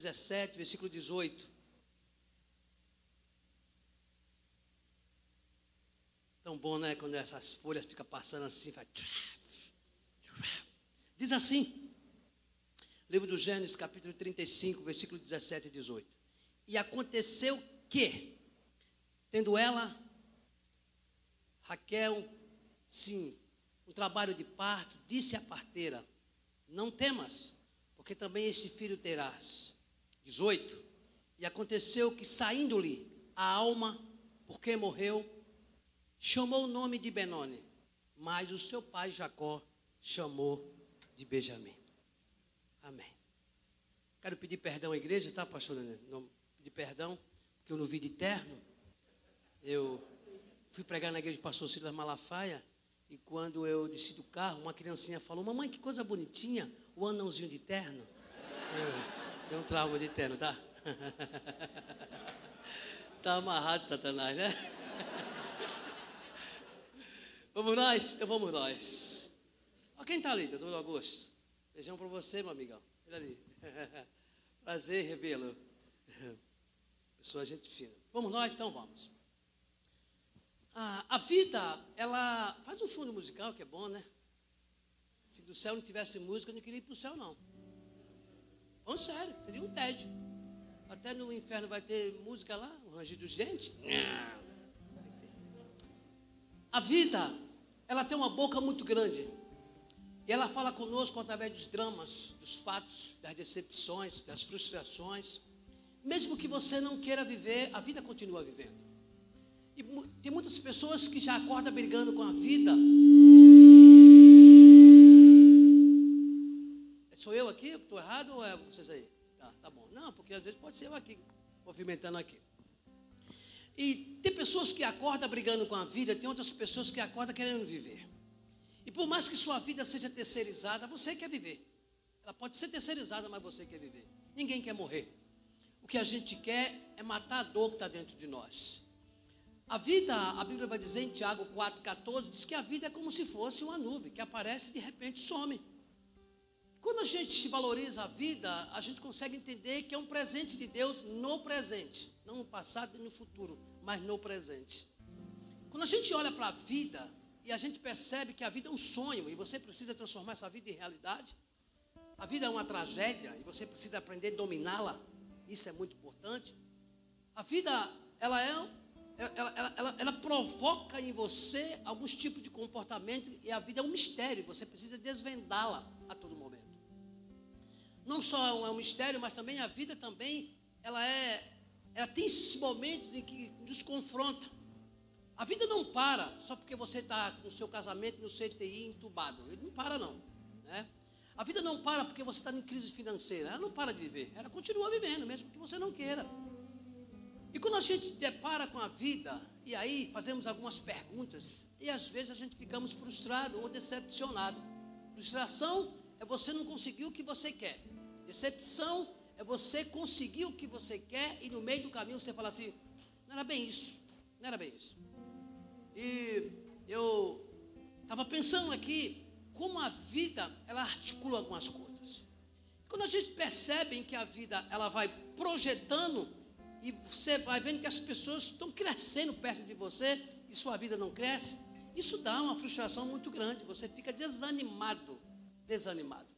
17, versículo 18. Tão bom, né? Quando essas folhas ficam passando assim, vai. Diz assim, livro do Gênesis, capítulo 35, versículo 17 e 18. E aconteceu que, tendo ela, Raquel, sim, um trabalho de parto, disse à parteira: Não temas, porque também este filho terás. 18. E aconteceu que, saindo-lhe a alma, porque morreu, chamou o nome de Benoni, mas o seu pai Jacó chamou de Benjamim. Amém. Quero pedir perdão à igreja, tá, pastor? Não, pedir perdão, porque eu não vi de terno. Eu fui pregar na igreja do pastor Silas Malafaia, e quando eu desci do carro, uma criancinha falou: Mamãe, que coisa bonitinha, o anãozinho de terno. Eu, tem um trauma de terno, tá? Tá amarrado, Satanás, né? Vamos nós? Então vamos nós. Ó, quem está ali, doutor Augusto? Beijão para você, meu amigão. Ali. Prazer, Rebelo. Pessoa gente fina. Vamos nós? Então vamos. Ah, a vida, ela faz um fundo musical que é bom, né? Se do céu não tivesse música, eu não queria ir para o céu, não. Falando sério, seria um tédio. Até no inferno vai ter música lá, o rangido dos dentes. A vida, ela tem uma boca muito grande. E ela fala conosco através dos dramas, dos fatos, das decepções, das frustrações. Mesmo que você não queira viver, a vida continua vivendo. E tem muitas pessoas que já acordam brigando com a vida Sou eu aqui? Estou errado ou é vocês aí? Tá, tá bom. Não, porque às vezes pode ser eu aqui, movimentando aqui. E tem pessoas que acordam brigando com a vida, tem outras pessoas que acordam querendo viver. E por mais que sua vida seja terceirizada, você quer viver. Ela pode ser terceirizada, mas você quer viver. Ninguém quer morrer. O que a gente quer é matar a dor que está dentro de nós. A vida, a Bíblia vai dizer em Tiago 4,14, diz que a vida é como se fosse uma nuvem que aparece e de repente some. Quando a gente valoriza a vida, a gente consegue entender que é um presente de Deus no presente, não no passado e no futuro, mas no presente. Quando a gente olha para a vida e a gente percebe que a vida é um sonho e você precisa transformar essa vida em realidade, a vida é uma tragédia e você precisa aprender a dominá-la, isso é muito importante. A vida, ela é ela, ela, ela, ela, provoca em você alguns tipos de comportamento e a vida é um mistério, você precisa desvendá-la a todo momento não só é um mistério, mas também a vida também, ela é, ela tem esses momentos em que nos confronta. A vida não para só porque você está no seu casamento, no CTI, entubado. Ele não para não. Né? A vida não para porque você está em crise financeira. Ela não para de viver. Ela continua vivendo, mesmo que você não queira. E quando a gente depara com a vida, e aí fazemos algumas perguntas, e às vezes a gente ficamos frustrado ou decepcionado. Frustração é você não conseguir o que você quer. Decepção é você conseguir o que você quer e no meio do caminho você fala assim: não era bem isso, não era bem isso. E eu estava pensando aqui como a vida ela articula algumas coisas. Quando a gente percebe que a vida ela vai projetando e você vai vendo que as pessoas estão crescendo perto de você e sua vida não cresce, isso dá uma frustração muito grande. Você fica desanimado, desanimado.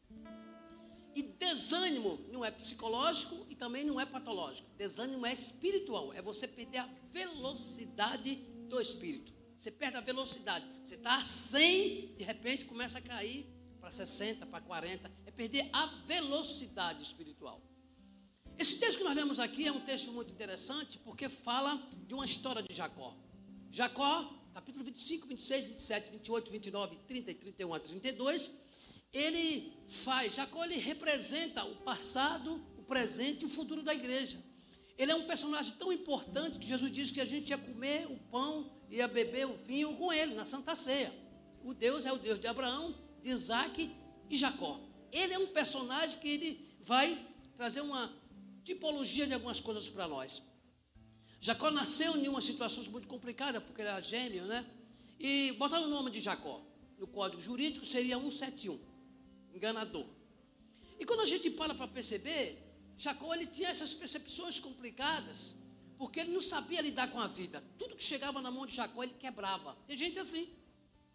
E desânimo não é psicológico e também não é patológico. Desânimo é espiritual. É você perder a velocidade do espírito. Você perde a velocidade. Você está a 100, de repente começa a cair para 60, para 40. É perder a velocidade espiritual. Esse texto que nós lemos aqui é um texto muito interessante porque fala de uma história de Jacó. Jacó, capítulo 25, 26, 27, 28, 29, 30 e 31 a 32 ele faz, Jacó ele representa o passado, o presente e o futuro da igreja. Ele é um personagem tão importante que Jesus disse que a gente ia comer o pão, ia beber o vinho com ele na Santa Ceia. O Deus é o Deus de Abraão, de Isaac e Jacó. Ele é um personagem que ele vai trazer uma tipologia de algumas coisas para nós. Jacó nasceu em uma situação muito complicada, porque ele era gêmeo, né? E botaram o nome de Jacó. No código jurídico seria 171 enganador. E quando a gente para para perceber, Jacó ele tinha essas percepções complicadas, porque ele não sabia lidar com a vida. Tudo que chegava na mão de Jacó, ele quebrava. Tem gente assim.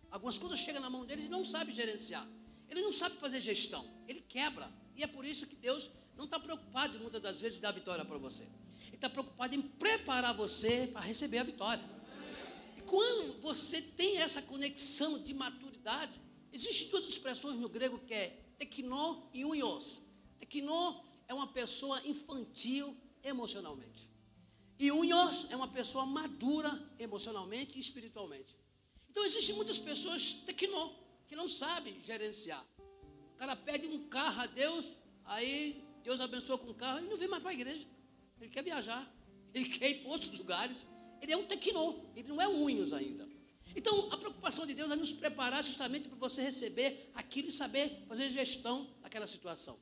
Algumas coisas chegam na mão dele e não sabe gerenciar. Ele não sabe fazer gestão. Ele quebra. E é por isso que Deus não está preocupado muitas das vezes de dar vitória para você. Ele está preocupado em preparar você para receber a vitória. E quando você tem essa conexão de maturidade, existem duas expressões no grego que é teknó e unhos. Teknó é uma pessoa infantil emocionalmente. E unhos é uma pessoa madura emocionalmente e espiritualmente. Então existem muitas pessoas teknó, que não sabem gerenciar. O cara pede um carro a Deus, aí Deus abençoa com o carro e não vem mais para a igreja. Ele quer viajar, ele quer ir para outros lugares. Ele é um tecnô, ele não é unhos ainda. Então, a preocupação de Deus é nos preparar justamente para você receber aquilo e saber fazer gestão daquela situação.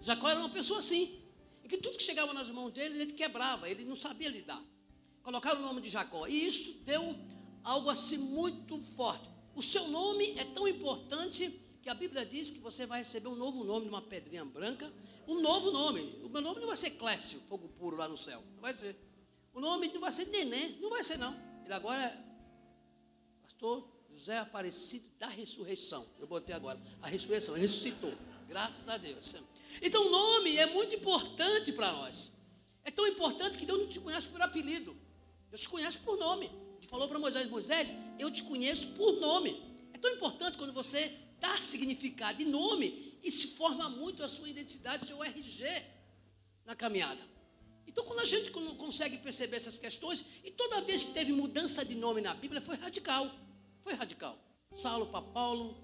Jacó era uma pessoa assim, e que tudo que chegava nas mãos dele, ele quebrava, ele não sabia lidar. Colocaram o nome de Jacó, e isso deu algo assim muito forte. O seu nome é tão importante que a Bíblia diz que você vai receber um novo nome, uma pedrinha branca, um novo nome. O meu nome não vai ser Clécio, fogo puro lá no céu. Não vai ser. O nome não vai ser Neném, não vai ser não. Ele agora pastor José Aparecido da ressurreição. Eu botei agora a ressurreição, ele ressuscitou. Graças a Deus. Então o nome é muito importante para nós. É tão importante que Deus não te conhece por apelido. Deus te conhece por nome. Ele falou para Moisés, Moisés, eu te conheço por nome. É tão importante quando você dá significado de nome e se forma muito a sua identidade, seu RG na caminhada. Então, quando a gente consegue perceber essas questões, e toda vez que teve mudança de nome na Bíblia, foi radical. Foi radical. Saulo para Paulo,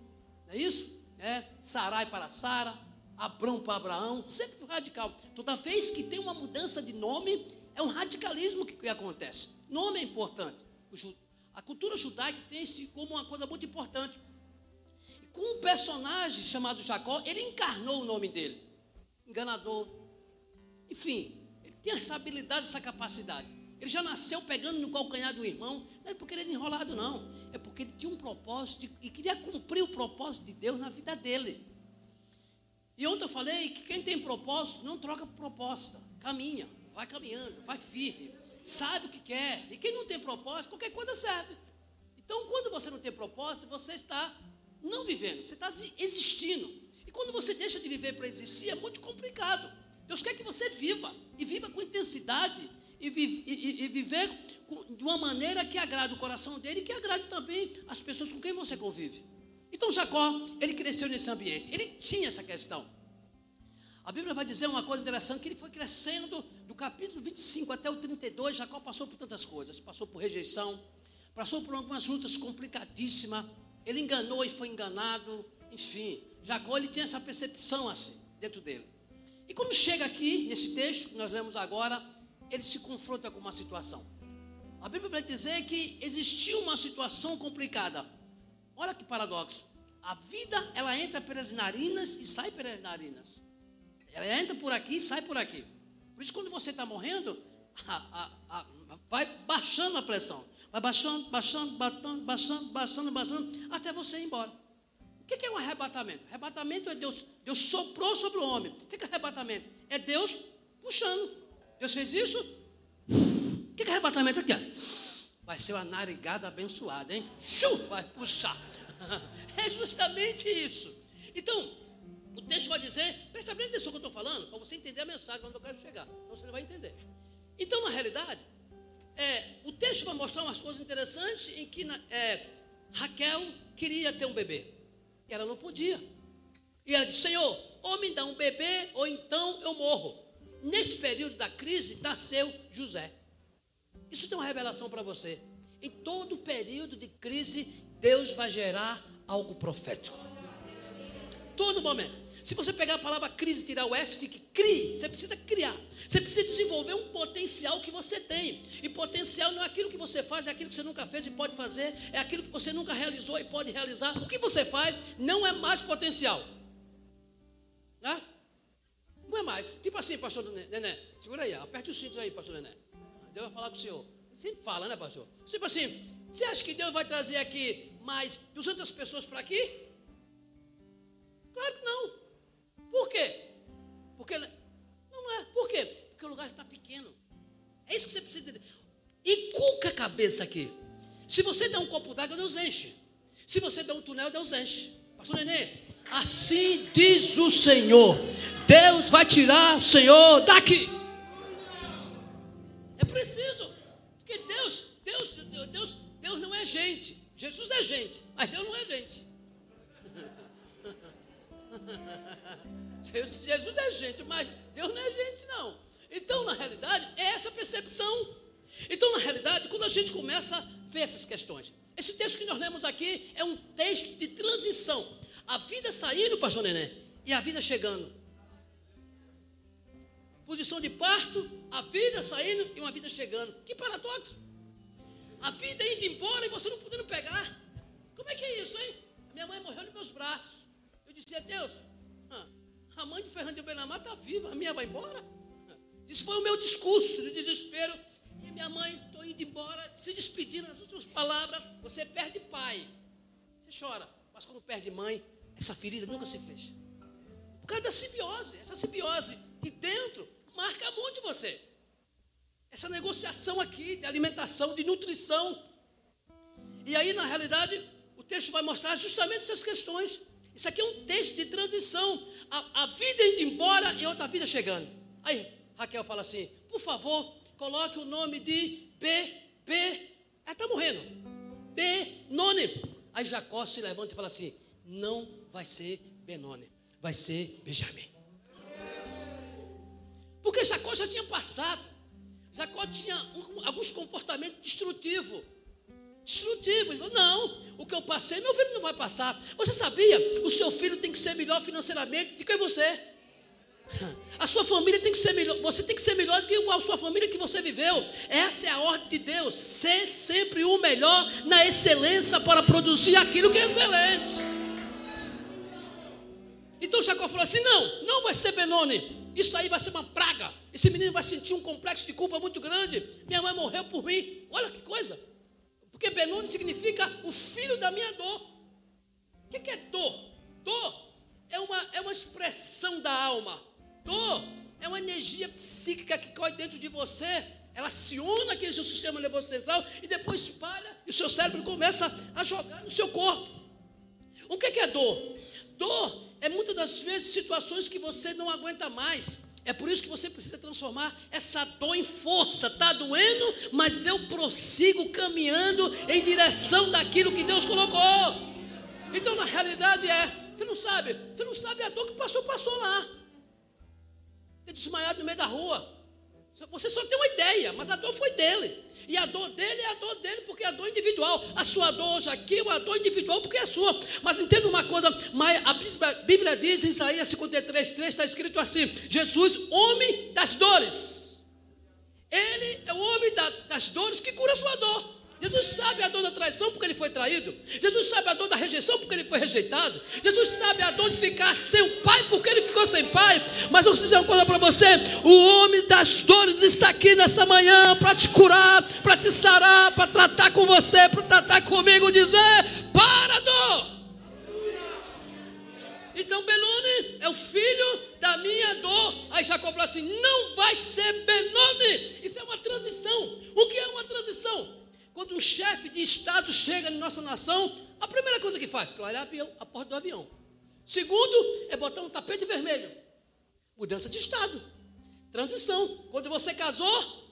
não é isso? É, Sarai para Sara, Abrão para Abraão, sempre foi radical. Toda vez que tem uma mudança de nome, é um radicalismo que, que acontece. Nome é importante. A cultura judaica tem isso como uma coisa muito importante com um personagem chamado Jacó, ele encarnou o nome dele. Enganador. Enfim, ele tinha essa habilidade, essa capacidade. Ele já nasceu pegando no calcanhar do irmão. Não é porque ele era enrolado, não. É porque ele tinha um propósito e queria cumprir o propósito de Deus na vida dele. E ontem eu falei que quem tem propósito não troca proposta. Caminha, vai caminhando, vai firme, sabe o que quer. E quem não tem propósito, qualquer coisa serve. Então, quando você não tem propósito, você está não vivendo, você está existindo. E quando você deixa de viver para existir, é muito complicado. Deus quer que você viva, e viva com intensidade, e, vi, e, e viver de uma maneira que agrade o coração dele e que agrade também as pessoas com quem você convive. Então Jacó, ele cresceu nesse ambiente, ele tinha essa questão. A Bíblia vai dizer uma coisa interessante, que ele foi crescendo do capítulo 25 até o 32, Jacó passou por tantas coisas, passou por rejeição, passou por algumas lutas complicadíssimas, ele enganou e foi enganado, enfim. Jacó ele tinha essa percepção assim, dentro dele. E quando chega aqui, nesse texto que nós lemos agora, ele se confronta com uma situação. A Bíblia vai dizer que existiu uma situação complicada. Olha que paradoxo. A vida, ela entra pelas narinas e sai pelas narinas. Ela entra por aqui e sai por aqui. Por isso, quando você está morrendo, a, a, a, vai baixando a pressão. Vai baixando, baixando, baixando, baixando, baixando, baixando, até você ir embora. O que é um arrebatamento? Arrebatamento é Deus. Deus soprou sobre o homem. O que é arrebatamento? É Deus puxando. Deus fez isso? O que é arrebatamento aqui? Vai ser uma narigada abençoada, hein? Chu, vai puxar. É justamente isso. Então, o texto vai dizer, presta bem atenção que eu estou falando, para você entender a mensagem onde eu quero chegar. Então você vai entender. Então, na realidade, é, o texto vai mostrar umas coisas interessantes em que é, Raquel queria ter um bebê. E ela não podia. E ela disse, Senhor, ou me dá um bebê, ou então eu morro. Nesse período da crise, nasceu José. Isso tem uma revelação para você. Em todo período de crise, Deus vai gerar algo profético. Todo momento. Se você pegar a palavra crise e tirar o S, fique crie. Você precisa criar. Você precisa desenvolver um potencial que você tem. E potencial não é aquilo que você faz, é aquilo que você nunca fez e pode fazer, é aquilo que você nunca realizou e pode realizar. O que você faz não é mais potencial. Né? Não é mais. Tipo assim, pastor Nené, segura aí, aperte o cinto aí, pastor Nené. Deus vai falar com o senhor. Sempre fala, né, pastor? Tipo assim, você acha que Deus vai trazer aqui mais 200 pessoas para aqui? Claro que não. Por quê? Porque não, é. Por quê? Porque o lugar está pequeno. É isso que você precisa entender. Inculca a cabeça aqui. Se você der um copo d'água, Deus enche. Se você der um túnel, Deus enche. Pastor Nenê, assim diz o Senhor. Deus vai tirar o Senhor daqui. É preciso. Porque Deus, Deus, Deus, Deus não é gente. Jesus é gente, mas Deus não é gente. Jesus é gente, mas Deus não é gente, não. Então, na realidade, é essa percepção. Então, na realidade, quando a gente começa a ver essas questões, esse texto que nós lemos aqui é um texto de transição. A vida saindo, pastor Nenê, e a vida chegando. Posição de parto, a vida saindo e uma vida chegando. Que paradoxo. A vida indo embora e você não podendo pegar. Como é que é isso, hein? Minha mãe morreu nos meus braços. Eu disse, Deus, a mãe de Fernando Benamar está viva, a minha vai embora? Isso foi o meu discurso de desespero. E minha mãe, estou indo embora, se despedindo nas últimas palavras. Você perde pai. Você chora. Mas quando perde mãe, essa ferida nunca se fez. Por causa da simbiose. Essa simbiose de dentro marca muito você. Essa negociação aqui de alimentação, de nutrição. E aí, na realidade, o texto vai mostrar justamente essas questões. Isso aqui é um texto de transição. A, a vida indo embora e outra vida chegando. Aí Raquel fala assim: por favor, coloque o nome de B, B. Ela está morrendo. Benone. Aí Jacó se levanta e fala assim: não vai ser Benone, vai ser Benjamim. Porque Jacó já tinha passado. Jacó tinha um, alguns comportamentos destrutivos destrutivo. Ele falou, não, o que eu passei, meu filho não vai passar. Você sabia? O seu filho tem que ser melhor financeiramente do que você. A sua família tem que ser melhor, você tem que ser melhor do que a sua família que você viveu. Essa é a ordem de Deus. Ser sempre o melhor na excelência para produzir aquilo que é excelente. Então Jacó falou assim: não, não vai ser Benoni. Isso aí vai ser uma praga. Esse menino vai sentir um complexo de culpa muito grande. Minha mãe morreu por mim. Olha que coisa. Porque Benoni significa o filho da minha dor. O que é dor? Dor é uma, é uma expressão da alma. Dor é uma energia psíquica que corre dentro de você. Ela une aqui seu sistema nervoso central e depois espalha e o seu cérebro começa a jogar no seu corpo. O que é dor? Dor é muitas das vezes situações que você não aguenta mais. É por isso que você precisa transformar essa dor em força. Está doendo, mas eu prossigo caminhando em direção daquilo que Deus colocou. Então, na realidade, é. Você não sabe, você não sabe a dor que passou, passou lá. Ter desmaiado no meio da rua. Você só tem uma ideia, mas a dor foi dele. E a dor dele é a dor dele, porque é a dor individual. A sua dor hoje aqui é uma dor individual, porque é sua. Mas entenda uma coisa, a Bíblia diz em Isaías 53, 3, está escrito assim: Jesus, homem das dores. Ele é o homem das dores que cura a sua dor. Jesus sabe a dor da traição porque ele foi traído. Jesus sabe a dor da rejeição porque ele foi rejeitado. Jesus sabe a dor de ficar sem o pai porque ele ficou sem pai. Mas eu vou dizer uma coisa para você: o homem das dores está aqui nessa manhã para te curar, para te sarar, para tratar com você, para tratar comigo, dizer: para a dor. Então Benoni é o filho da minha dor. Aí Jacó falou assim: não vai ser Benoni. Isso é uma transição. O que é uma transição? Quando um chefe de Estado chega na nossa nação, a primeira coisa que faz, clarear a porta do avião. Segundo, é botar um tapete vermelho. Mudança de Estado. Transição. Quando você casou,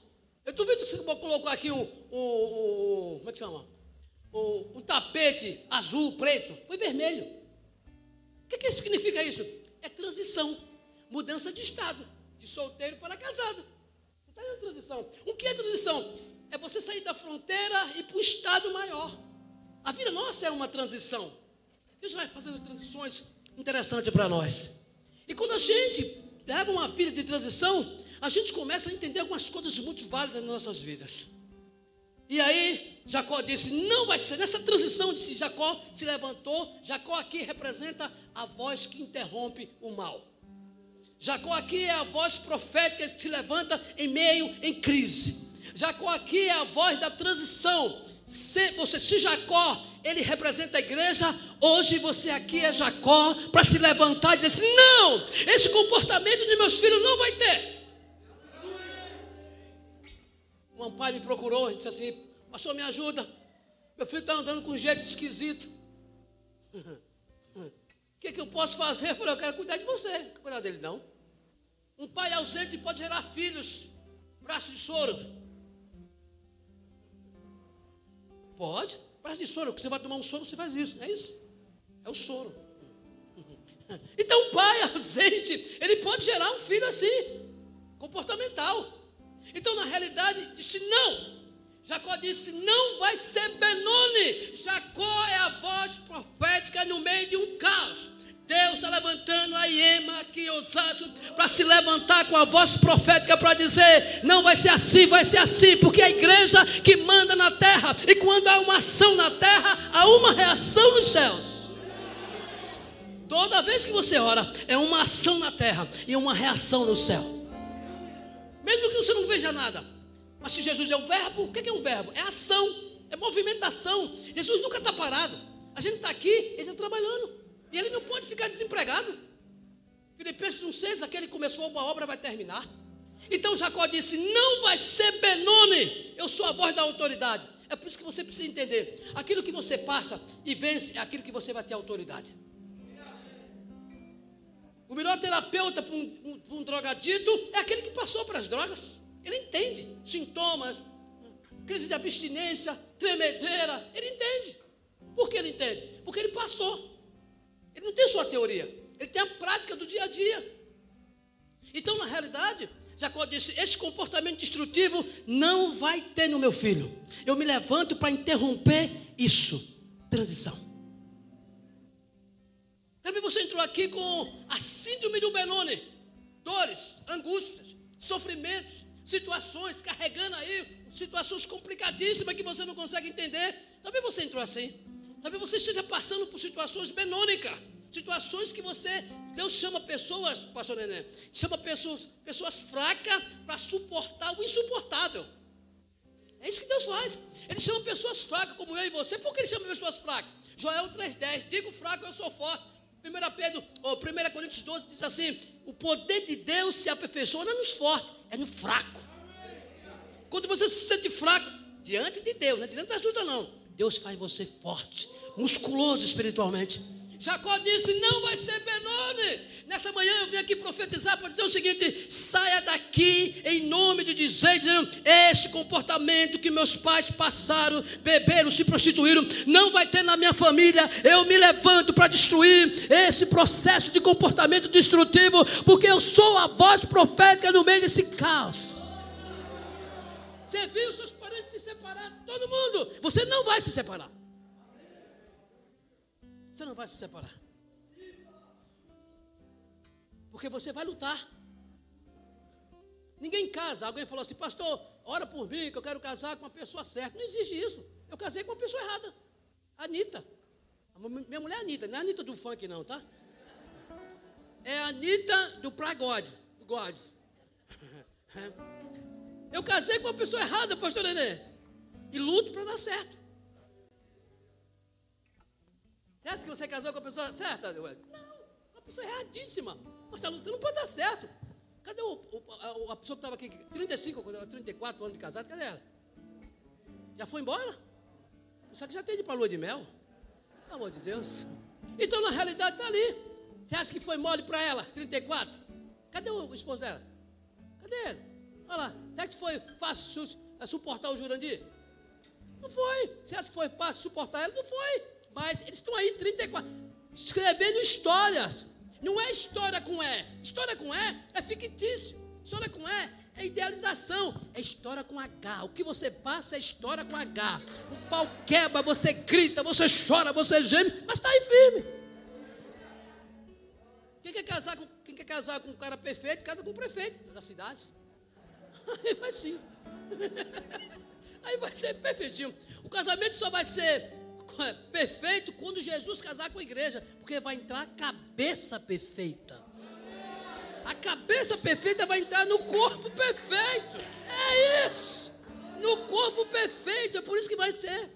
eu duvido que você colocou aqui o, o, o como é que chama? O, um tapete azul, preto. Foi vermelho. O que, que significa isso? É transição. Mudança de Estado. De solteiro para casado. Você está em transição. O que é transição? É você sair da fronteira e para o estado maior. A vida nossa é uma transição. Deus vai fazendo transições interessantes para nós. E quando a gente leva uma vida de transição, a gente começa a entender algumas coisas muito válidas nas nossas vidas. E aí, Jacó disse: Não vai ser. Nessa transição, disse Jacó se levantou. Jacó aqui representa a voz que interrompe o mal. Jacó aqui é a voz profética que se levanta em meio em crise. Jacó aqui é a voz da transição. Se, você, se Jacó, ele representa a igreja, hoje você aqui é Jacó para se levantar e dizer assim, não, esse comportamento de meus filhos não vai ter. um pai me procurou e disse assim: Pastor, me ajuda. Meu filho está andando com um jeito esquisito. O que, que eu posso fazer? Eu falei: Eu quero cuidar de você. Não quero cuidar dele, não. Um pai ausente pode gerar filhos, braço de soro. Pode. Braço de porque você vai tomar um soro, você faz isso, é isso? É o soro. Então, o pai ausente, ele pode gerar um filho assim, comportamental. Então, na realidade, disse não. Jacó disse: Não vai ser Benoni. Jacó é a voz profética no meio de um caos. Deus está levantando a Iema aqui, Osasco, para se levantar com a voz profética para dizer: não vai ser assim, vai ser assim, porque é a igreja que manda na terra, e quando há uma ação na terra, há uma reação nos céus. Toda vez que você ora, é uma ação na terra e uma reação no céu. Mesmo que você não veja nada. Mas se Jesus é o verbo, o que é um verbo? É ação, é movimentação. Jesus nunca está parado. A gente está aqui, ele está trabalhando. E ele não pode ficar desempregado. Filipenses 1,6, aquele que começou uma obra vai terminar. Então Jacó disse: Não vai ser Benoni, eu sou a voz da autoridade. É por isso que você precisa entender: aquilo que você passa e vence é aquilo que você vai ter autoridade. O melhor terapeuta para um, um, um drogadito é aquele que passou para as drogas. Ele entende sintomas, crise de abstinência, tremedeira. Ele entende. Por que ele entende? Porque ele passou. Ele não tem só a teoria, ele tem a prática do dia a dia. Então, na realidade, Jacó disse: Esse comportamento destrutivo não vai ter no meu filho. Eu me levanto para interromper isso. Transição. Talvez você entrou aqui com a síndrome do Benoni, dores, angústias, sofrimentos, situações, carregando aí situações complicadíssimas que você não consegue entender. Talvez você entrou assim. Talvez você esteja passando por situações benônicas, situações que você, Deus chama pessoas, pastor Nenê, chama pessoas, pessoas fracas para suportar o insuportável. É isso que Deus faz. Ele chama pessoas fracas, como eu e você. Por que ele chama pessoas fracas? Joel 3,10, digo fraco, eu sou forte. 1 Pedro, ou 1 Coríntios 12 diz assim: o poder de Deus se aperfeiçoa não é nos fortes, é no fraco. Quando você se sente fraco, diante de Deus, não é diante da ajuda, não. Deus faz você forte, musculoso espiritualmente. Jacó disse: Não vai ser Benoni. Nessa manhã eu vim aqui profetizar para dizer o seguinte: saia daqui em nome de dizer, dizendo, comportamento que meus pais passaram, beberam, se prostituíram, não vai ter na minha família. Eu me levanto para destruir esse processo de comportamento destrutivo, porque eu sou a voz profética no meio desse caos. Você viu seus todo mundo. Você não vai se separar. Você não vai se separar. Porque você vai lutar. Ninguém casa. Alguém falou assim, pastor, ora por mim que eu quero casar com uma pessoa certa. Não existe isso. Eu casei com uma pessoa errada. Anitta. Minha mulher é Anitta, não é Anitta do funk, não, tá? É a Anitta do Pragode. Do God. Eu casei com uma pessoa errada, pastor Nenê. E luto para dar certo. Você acha que você casou com a pessoa certa? Não, uma pessoa erradíssima. Mas está lutando para dar certo. Cadê o, o, a, pessoa que estava aqui, 35, 34 anos de casado, cadê ela? Já foi embora? Só que já tem de para lua de mel. Pelo amor de Deus. Então, na realidade, está ali. Você acha que foi mole para ela, 34? Cadê o esposo dela? Cadê ele? Olha lá. Acha que foi fácil suportar o Jurandir? Não foi. Você acha que foi fácil suportar ele? Não foi. Mas eles estão aí 34, escrevendo histórias. Não é história com E. História com E é fictício. História com E é idealização. É história com H. O que você passa é história com H. O pau quebra, você grita, você chora, você geme, mas está aí firme. Quem quer, casar com, quem quer casar com um cara perfeito, casa com o prefeito da cidade. Aí vai sim. Aí vai ser perfeitinho. O casamento só vai ser perfeito quando Jesus casar com a igreja, porque vai entrar a cabeça perfeita. A cabeça perfeita vai entrar no corpo perfeito. É isso. No corpo perfeito, é por isso que vai ser.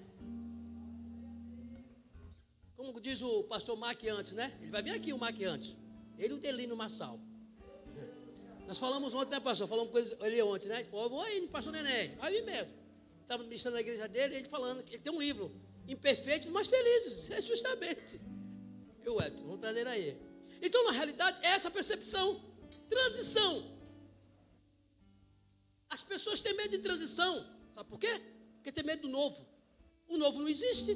Como diz o pastor Mark antes, né? Ele vai vir aqui o Mark antes. Ele o Delino Massal. Nós falamos ontem, né, pastor? Falamos com ele ontem, né? Ele falou, vou aí, pastor Neném. Aí mesmo. Estava ministrando na igreja dele, ele falando, ele tem um livro, Imperfeitos, mas felizes. É justamente. Eu, Edson, vamos trazer aí. Então, na realidade, é essa percepção. Transição. As pessoas têm medo de transição. Sabe por quê? Porque tem medo do novo. O novo não existe.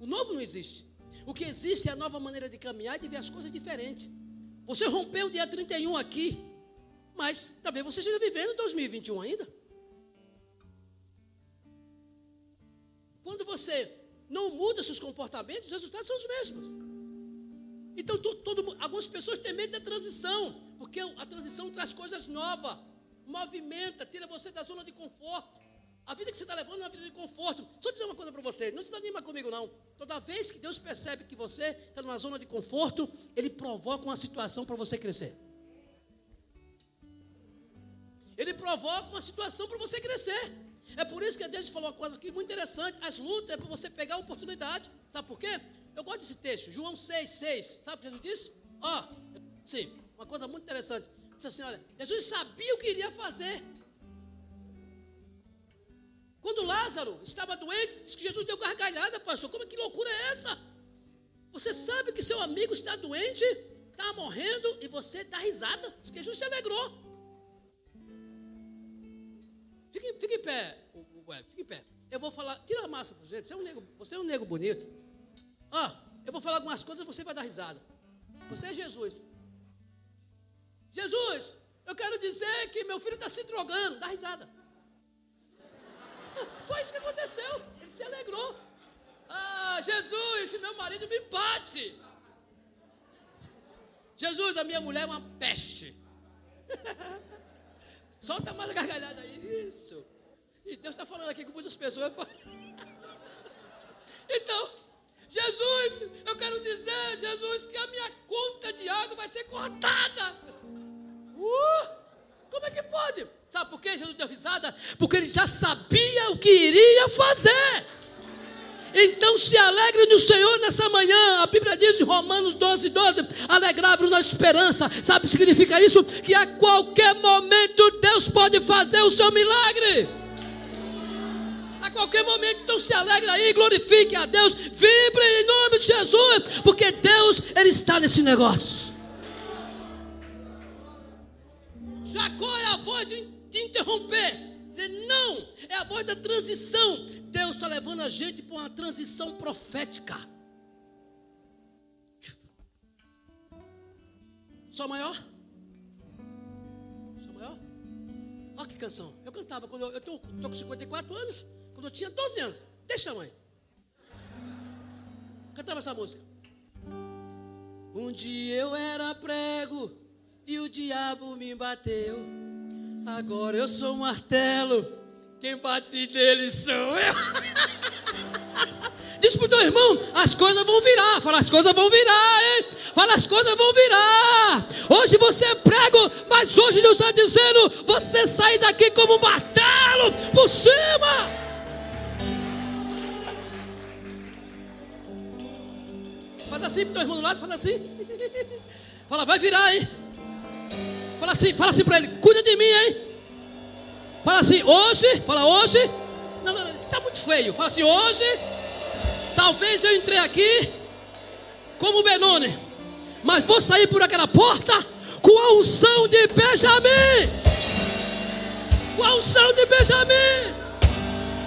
O novo não existe. O que existe é a nova maneira de caminhar e de ver as coisas diferentes. Você rompeu o dia 31 aqui, mas talvez você esteja vivendo 2021 ainda. Quando você não muda seus comportamentos, os resultados são os mesmos. Então, todo, algumas pessoas têm medo da transição, porque a transição traz coisas novas, movimenta, tira você da zona de conforto. A vida que você está levando é uma vida de conforto. Só dizer uma coisa para você, não desanima comigo não. Toda vez que Deus percebe que você está numa zona de conforto, Ele provoca uma situação para você crescer. Ele provoca uma situação para você crescer. É por isso que Deus falou uma coisa aqui muito interessante. As lutas é para você pegar a oportunidade. Sabe por quê? Eu gosto desse texto, João 6, 6. Sabe o que Jesus disse? Ó, oh, sim, uma coisa muito interessante. Disse assim: olha, Jesus sabia o que iria fazer. Quando Lázaro estava doente, disse que Jesus deu gargalhada, pastor. Como é que loucura é essa? Você sabe que seu amigo está doente, está morrendo, e você dá risada. Diz que Jesus se alegrou. Fique, fique em pé, Ué, fique em pé. Eu vou falar, tira a máscara para gente. Você é um nego, você é um nego bonito. Ó, eu vou falar algumas coisas e você vai dar risada. Você é Jesus. Jesus, eu quero dizer que meu filho está se drogando. Dá risada. Foi isso que aconteceu. Ele se alegrou. Ah, Jesus, meu marido me bate. Jesus, a minha mulher é uma peste. Solta mais a gargalhada aí. Isso. E Deus está falando aqui com muitas pessoas. Então, Jesus, eu quero dizer, Jesus, que a minha conta de água vai ser cortada. Uh, como é que pode? Sabe por que Jesus deu risada? Porque ele já sabia o que iria fazer. Então se alegre no Senhor nessa manhã. A Bíblia diz em Romanos 12, 12: alegrai-vos na esperança. Sabe o que significa isso? Que a qualquer momento Deus pode fazer o seu milagre. A qualquer momento, então se alegre aí, glorifique a Deus, vibre em nome de Jesus, porque Deus, Ele está nesse negócio. Jacó é a voz de interromper, dizer não, é a voz da transição. Deus está levando a gente para uma transição profética. Só maior? Só maior? Olha que canção. Eu cantava quando eu estou com 54 anos, quando eu tinha 12 anos. Deixa mãe. Cantava essa música. Um dia eu era prego e o diabo me bateu. Agora eu sou um martelo quem bate nele sou eu. Diz para o teu irmão, as coisas vão virar. Fala, as coisas vão virar, hein? Fala, as coisas vão virar. Hoje você é prego, mas hoje Deus está dizendo, você sai daqui como um martelo por cima. Faz assim para o teu irmão do lado, faz assim. Fala, vai virar, hein? Fala assim, fala assim para ele, cuida de mim, hein? Fala assim, hoje, fala hoje. Não, não, está muito feio. Fala assim, hoje. Talvez eu entrei aqui como Benoni, mas vou sair por aquela porta com a unção de Benjamim. Com a unção de Benjamim.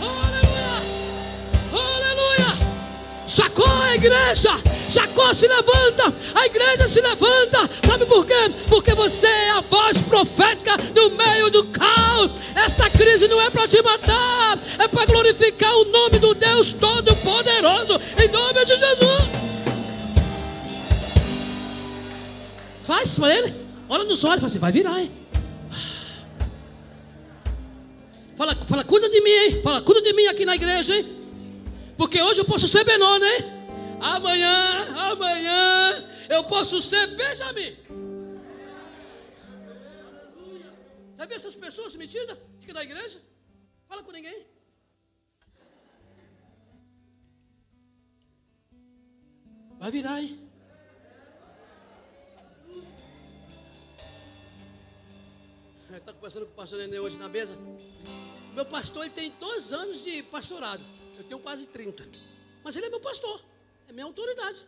aleluia. Jacó, a igreja. Jacó se levanta, a igreja se levanta. Sabe por quê? Porque você é a voz profética no meio do caos. Essa crise não é para te matar, é para glorificar o nome do Deus Todo-Poderoso, em nome de Jesus. Faz para ele, olha nos olhos e fala assim: vai virar, hein? Fala, fala, cuida de mim, hein? Fala, cuida de mim aqui na igreja, hein? Porque hoje eu posso ser Benoni, hein? Amanhã, amanhã, eu posso ser Benjamin. Já viu essas pessoas metidas? Fica na igreja? Fala com ninguém. Vai virar, hein? Está conversando com o pastor Nenê hoje na mesa. Meu pastor ele tem dois anos de pastorado. Eu tenho quase 30. Mas ele é meu pastor. É minha autoridade.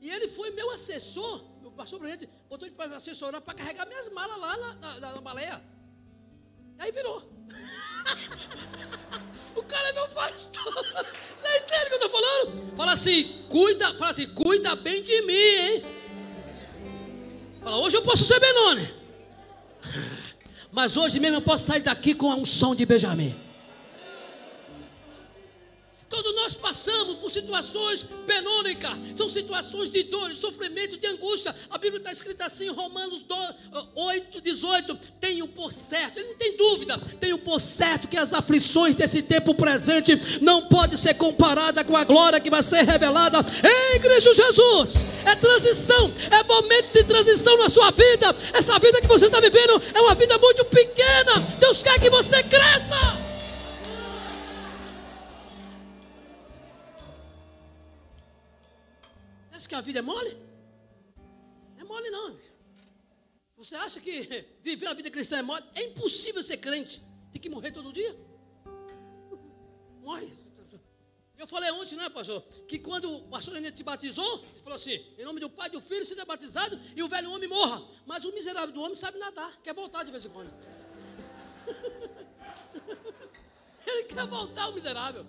E ele foi meu assessor. O pastor Brente botou ele para assessorar para carregar minhas malas lá na, na, na, na baleia. E aí virou. o cara é meu pastor. Você entende o que eu estou falando? Fala assim, cuida, fala assim, cuida bem de mim, hein? Fala, hoje eu posso ser Benone. Mas hoje mesmo eu posso sair daqui com a unção de Benjamin. Nós passamos por situações penônicas, são situações de dor, de sofrimento, de angústia. A Bíblia está escrita assim Romanos 8, 18: tenho por certo, ele não tem dúvida, tenho por certo que as aflições desse tempo presente não podem ser comparadas com a glória que vai ser revelada em Cristo Jesus. É transição, é momento de transição na sua vida. Essa vida que você está vivendo é uma vida muito pequena. Deus quer que você cresça. Acha que a vida é mole? Não é mole não. Você acha que viver uma vida cristã é mole? É impossível ser crente. Tem que morrer todo dia. Morre. Eu falei ontem, né, pastor? Que quando o pastor Nenê te batizou, ele falou assim: em nome do Pai e do Filho, seja batizado e o velho homem morra. Mas o miserável do homem sabe nadar, quer voltar de vez em quando. ele quer voltar, o miserável.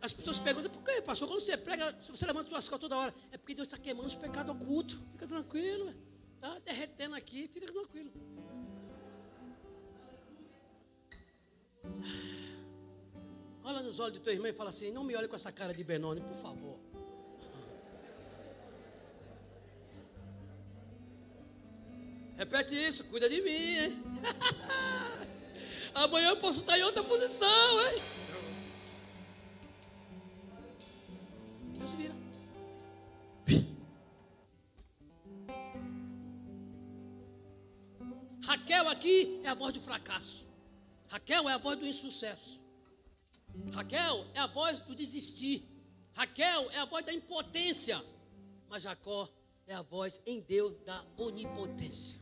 As pessoas perguntam, por que, pastor? Quando você prega, você levanta suas costas toda hora. É porque Deus está queimando os pecados ocultos. Fica tranquilo, está derretendo aqui, fica tranquilo. Olha nos olhos de tua irmã e fala assim: não me olhe com essa cara de Benoni, por favor. Repete isso, cuida de mim, hein? Amanhã eu posso estar em outra posição, hein? Deus vira. Raquel aqui é a voz do fracasso. Raquel é a voz do insucesso. Raquel é a voz do desistir. Raquel é a voz da impotência. Mas Jacó é a voz em Deus da onipotência.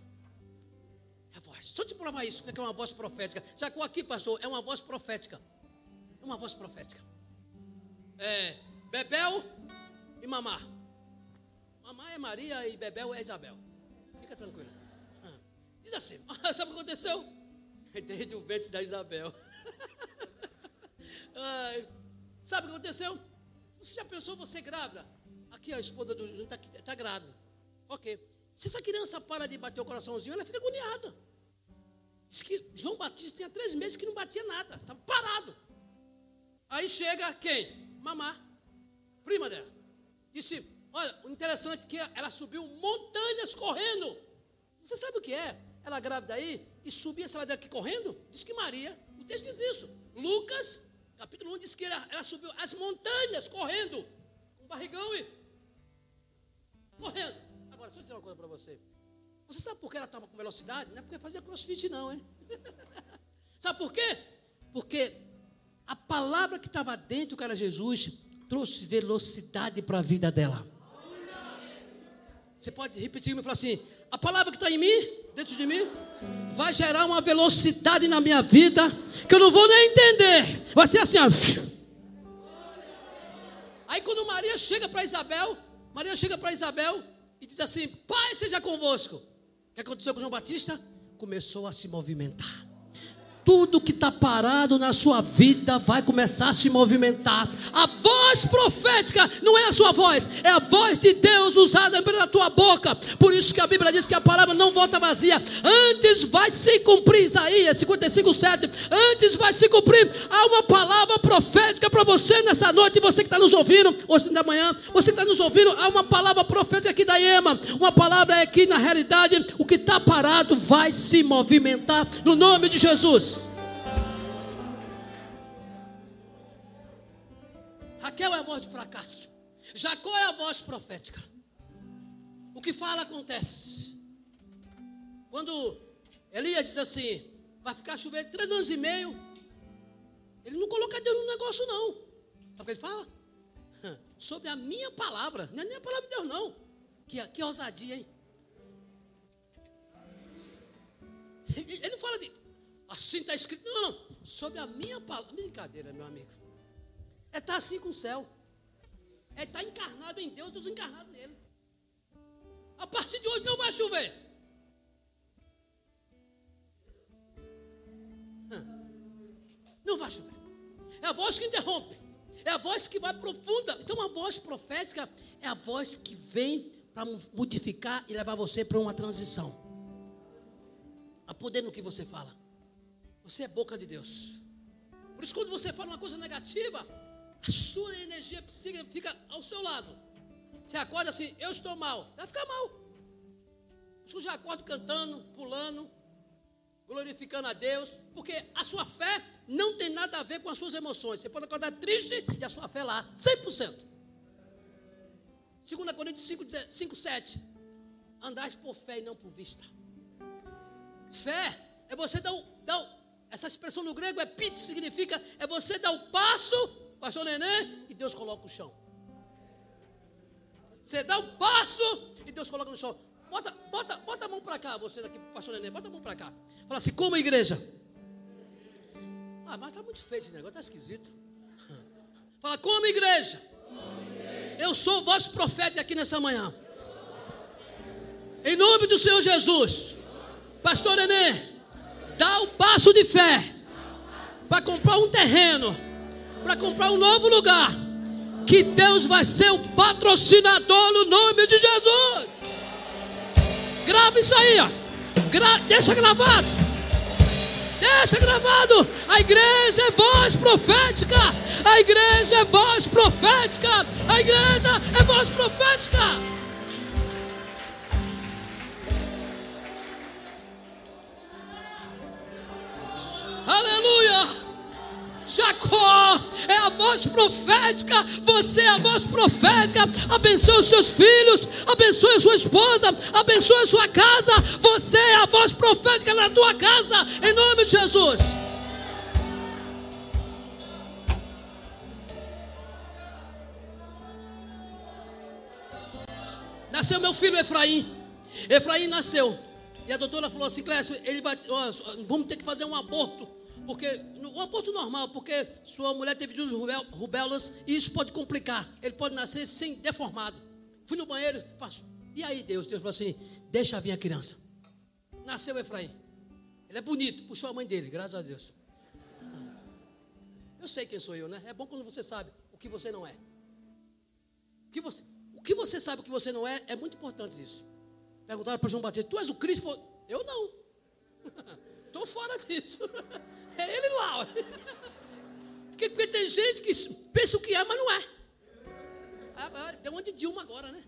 É a voz. Eu te provar isso, que é uma voz profética. Jacó aqui, pastor, é uma voz profética. É uma voz profética. É, Bebel e Mamá. Mamá é Maria e Bebel é Isabel. Fica tranquilo. Ah, diz assim: sabe o que aconteceu? Desde o ventre da Isabel. Ai, sabe o que aconteceu? Você já pensou você grávida? Aqui a esposa do Júnior está tá grávida. Ok. Se essa criança para de bater o coraçãozinho, ela fica agoniada. Diz que João Batista tinha três meses que não batia nada, estava parado. Aí chega quem? Mamá prima dela. Disse: Olha, o interessante é que ela subiu montanhas correndo. Você sabe o que é? Ela grávida aí e subia essa ladeira aqui correndo? Diz que Maria, o texto diz isso. Lucas, capítulo 1, diz que ela, ela subiu as montanhas correndo, com barrigão e correndo. Agora, eu dizer uma coisa para você. Você sabe por que ela estava com velocidade? Não é porque fazia crossfit, não, hein? sabe por quê? Porque a palavra que estava dentro, que era Jesus, trouxe velocidade para a vida dela. Você pode repetir e falar assim: a palavra que está em mim, dentro de mim, vai gerar uma velocidade na minha vida que eu não vou nem entender. Vai ser assim, ó. Aí quando Maria chega para Isabel, Maria chega para Isabel e diz assim: Pai seja convosco. O que aconteceu com João Batista? Começou a se movimentar tudo que está parado na sua vida vai começar a se movimentar. A voz profética não é a sua voz, é a voz de Deus usada pela tua boca. Por isso que a Bíblia diz que a palavra não volta vazia, antes vai se cumprir. Isaías 55, 7. Antes vai se cumprir. Há uma palavra profética para você nessa noite, você que está nos ouvindo, hoje da manhã, você que está nos ouvindo, há uma palavra profética aqui da EMA. Uma palavra é que na realidade o que está parado vai se movimentar no nome de Jesus. Raquel é a voz de fracasso. Jacó é a voz profética. O que fala acontece. Quando Elias diz assim, vai ficar chovendo três anos e meio, ele não coloca Deus no negócio, não. Sabe o que ele fala? Sobre a minha palavra. Não é nem a palavra de Deus, não. Que, que ousadia, hein? de. Assim está escrito. Não, não, não. Sobre a minha palavra. Brincadeira, meu amigo. É estar tá assim com o céu. É estar tá encarnado em Deus, Deus encarnado nele. A partir de hoje não vai chover. Não vai chover. É a voz que interrompe. É a voz que vai profunda. Então, a voz profética é a voz que vem para modificar e levar você para uma transição. A poder no que você fala. Você é boca de Deus. Por isso, quando você fala uma coisa negativa, a sua energia psíquica fica ao seu lado. Você acorda assim, eu estou mal, vai ficar mal. Você já acorda cantando, pulando, glorificando a Deus, porque a sua fé não tem nada a ver com as suas emoções. Você pode acordar triste e a sua fé lá, 100%. 2 Coríntios 5, 5 7. Andais por fé e não por vista. Fé é você dar o, dar o, essa expressão no grego é pit, significa é você dar o passo, pastor Nenê, e Deus coloca o chão. Você dá o passo e Deus coloca no chão. Bota, bota, bota a mão para cá, você daqui, pastor Nenê, bota a mão para cá. Fala assim, como igreja? Ah, mas está muito feio esse negócio, está esquisito. Fala, como igreja? Eu sou voz profética aqui nessa manhã. Em nome do Senhor Jesus. Pastor Nenê, dá o passo de fé para comprar um terreno, para comprar um novo lugar. Que Deus vai ser o patrocinador no nome de Jesus. Grava isso aí, ó. Gra deixa gravado. Deixa gravado. A igreja é voz profética. A igreja é voz profética. A igreja é voz profética. Aleluia. Jacó é a voz profética, você é a voz profética. Abençoe os seus filhos, abençoe a sua esposa, abençoe a sua casa. Você é a voz profética na tua casa, em nome de Jesus. Nasceu meu filho Efraim. Efraim nasceu. E a doutora falou assim: Clécio, ele vai, vamos ter que fazer um aborto porque um aborto normal, porque sua mulher teve duas rubelas e isso pode complicar. Ele pode nascer sem deformado. Fui no banheiro, passou. E aí Deus, Deus falou assim: deixa vir a criança. Nasceu Efraim. Ele é bonito, puxou a mãe dele, graças a Deus. Eu sei quem sou eu, né? É bom quando você sabe o que você não é. O que você, o que você sabe o que você não é, é muito importante isso. Perguntaram para João Batista: Tu és o Cristo? Eu não. Estou fora disso. É ele lá. Porque, porque, tem gente que pensa o que é, mas não é. Ah, ah, tem um de Dilma agora, né?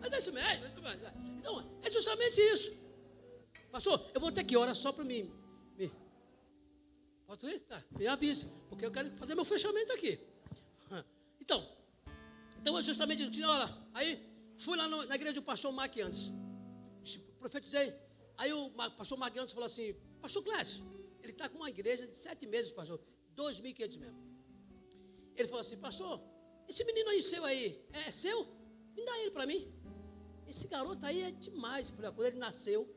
Mas é isso mesmo. Então, é justamente isso. Pastor, eu vou ter que orar só para mim. Me... Pode ir? Tá, me avise. Porque eu quero fazer meu fechamento aqui. Então, então é justamente isso. Olha, aí fui lá na igreja do pastor Mark antes. Profetizei. Aí o pastor Maguianos falou assim, pastor Clécio, ele está com uma igreja de sete meses, pastor, 2.500 membros. Ele falou assim, pastor, esse menino aí seu aí, é seu? Me dá ele para mim. Esse garoto aí é demais. Eu falei, quando ele nasceu,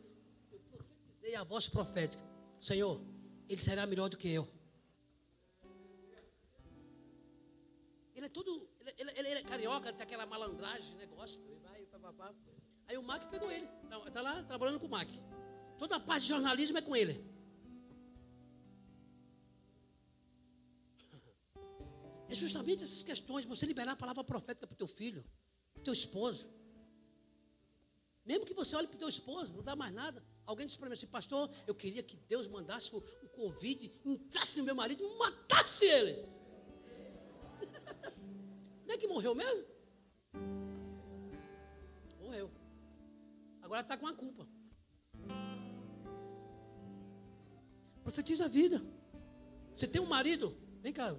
eu profetizei a voz profética. Senhor, ele será melhor do que eu. Ele é todo, ele, ele, ele é carioca, tem aquela malandragem, negócio, vai, papapá. Aí o Mac pegou ele. Está lá trabalhando com o Mac. Toda a parte de jornalismo é com ele. É justamente essas questões, você liberar a palavra profética para o teu filho, para o teu esposo. Mesmo que você olhe para o teu esposo, não dá mais nada. Alguém disse para mim assim, pastor, eu queria que Deus mandasse o, Covid, entrasse no meu marido e matasse ele. não é que morreu mesmo? Agora está com a culpa. Profetiza a vida. Você tem um marido? Vem cá.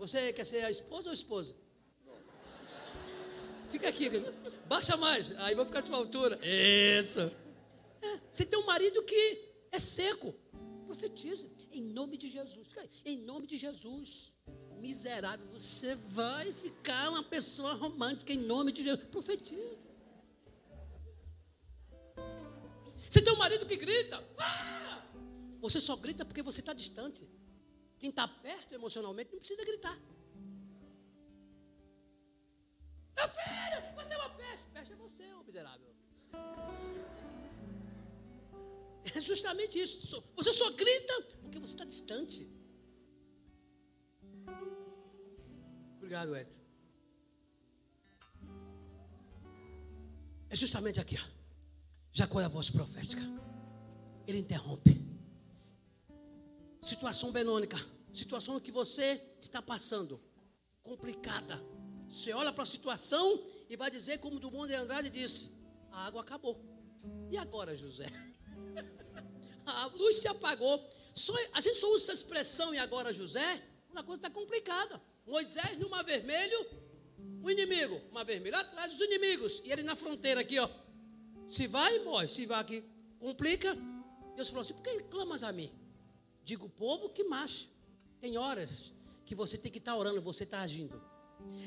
Você quer ser a esposa ou a esposa? Fica aqui. Baixa mais. Aí vou ficar de sua altura. Isso. É, você tem um marido que é seco. Profetiza. Em nome de Jesus. Em nome de Jesus miserável, você vai ficar uma pessoa romântica em nome de Jesus. Profetiza. Você tem um marido que grita. Ah! Você só grita porque você está distante. Quem está perto emocionalmente não precisa gritar. Meu filho, você é uma peste. Peste é você, ô miserável. É justamente isso. Você só grita porque você está distante. Obrigado, Ed. É justamente aqui, ó. Jacó é a voz profética. Ele interrompe. Situação benônica. Situação que você está passando. Complicada. Você olha para a situação e vai dizer, como do mundo de Andrade disse: a água acabou. E agora, José? a luz se apagou. Só, a gente só usa essa expressão e agora, José, quando a coisa está complicada. Moisés no mar vermelho, o inimigo, mar vermelho atrás dos inimigos, e ele na fronteira aqui, ó. Se vai, morre. Se vai aqui, complica. Deus falou assim: por que clamas a mim? Digo o povo que marche. Tem horas que você tem que estar tá orando, você está agindo.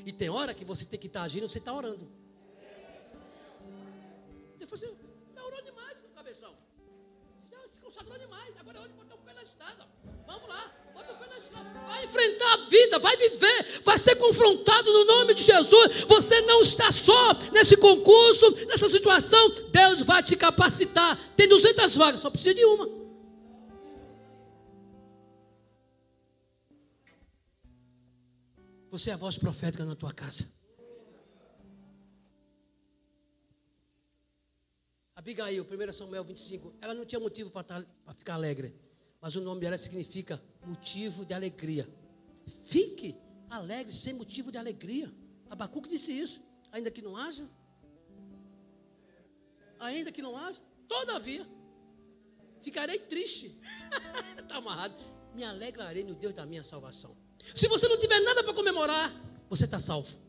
E tem hora que você tem que estar tá agindo, você está orando. Deus falou assim: orou demais, cabeção. Você se consagrou demais. Agora é hora de botar o pé na estrada. Vamos lá. Vai enfrentar a vida, vai viver, vai ser confrontado no nome de Jesus. Você não está só nesse concurso, nessa situação. Deus vai te capacitar. Tem 200 vagas, só precisa de uma. Você é a voz profética na tua casa. Abigail, 1 Samuel 25, ela não tinha motivo para ficar alegre mas o nome dela significa motivo de alegria. Fique alegre sem motivo de alegria. Abacuque disse isso. Ainda que não haja, ainda que não haja, todavia, ficarei triste. Está amarrado. Me alegrarei no Deus da minha salvação. Se você não tiver nada para comemorar, você está salvo.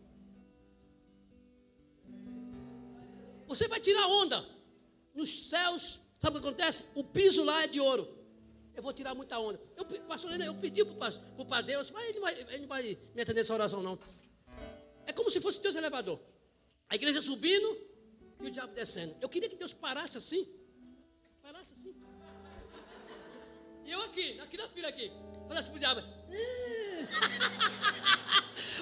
Você vai tirar onda. Nos céus, sabe o que acontece? O piso lá é de ouro eu vou tirar muita onda. Eu, pastor eu pedi para o Deus, mas ele, vai, ele não vai me atender essa oração, não. É como se fosse Deus elevador. A igreja subindo e o diabo descendo. Eu queria que Deus parasse assim. Parasse assim. E eu aqui, aqui na fila aqui. Falasse para o diabo.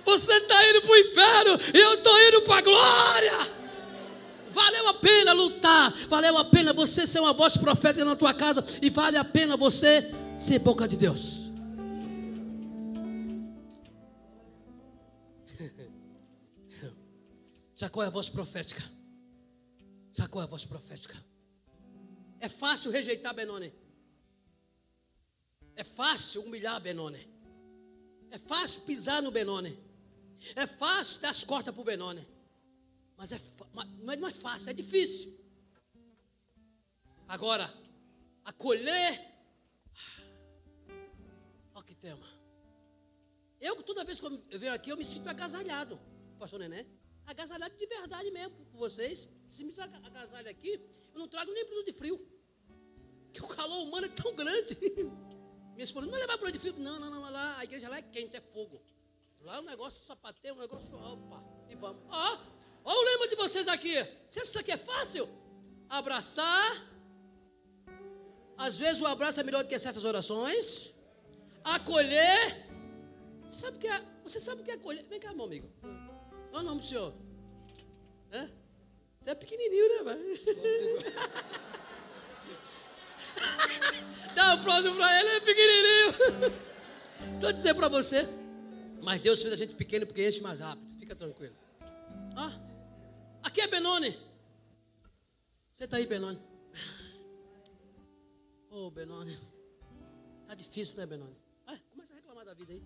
Você está indo para o inferno e eu estou indo para a glória. Valeu a pena lutar, valeu a pena você ser uma voz profética na tua casa e vale a pena você ser boca de Deus. Jacó é a voz profética. Jacó é a voz profética. É fácil rejeitar Benoni. É fácil humilhar Benoni. É fácil pisar no Benoni. É fácil dar as costas para o Benoni. Mas é, não é fácil, é difícil. Agora, acolher. Olha que tema. Eu, toda vez que eu venho aqui, eu me sinto agasalhado, pastor Nené. Agasalhado de verdade mesmo por vocês. Se me agasalha aqui, eu não trago nem blusa de frio. Que o calor humano é tão grande. Minha esposa, não vai levar blusa de frio. Não, não, não, lá, a igreja lá é quente, é fogo. Lá o negócio sapateio, o negócio, opa, e vamos. Ó, Olha o lema de vocês aqui. Você acha que isso aqui é fácil? Abraçar. Às vezes o abraço é melhor do que certas orações. Acolher. Sabe que é, você sabe o que é acolher? Vem cá, meu amigo. Qual é o nome do senhor? É? Você é pequenininho, né? Dá um aplauso para ele, é pequenininho. Só dizer para você. Mas Deus fez a gente pequeno porque enche mais rápido. Fica tranquilo. Ah. Aqui é Benoni. Você está aí, Benoni? Ô, oh, Benoni. Está difícil, né, Benoni? Ah, começa a reclamar da vida aí.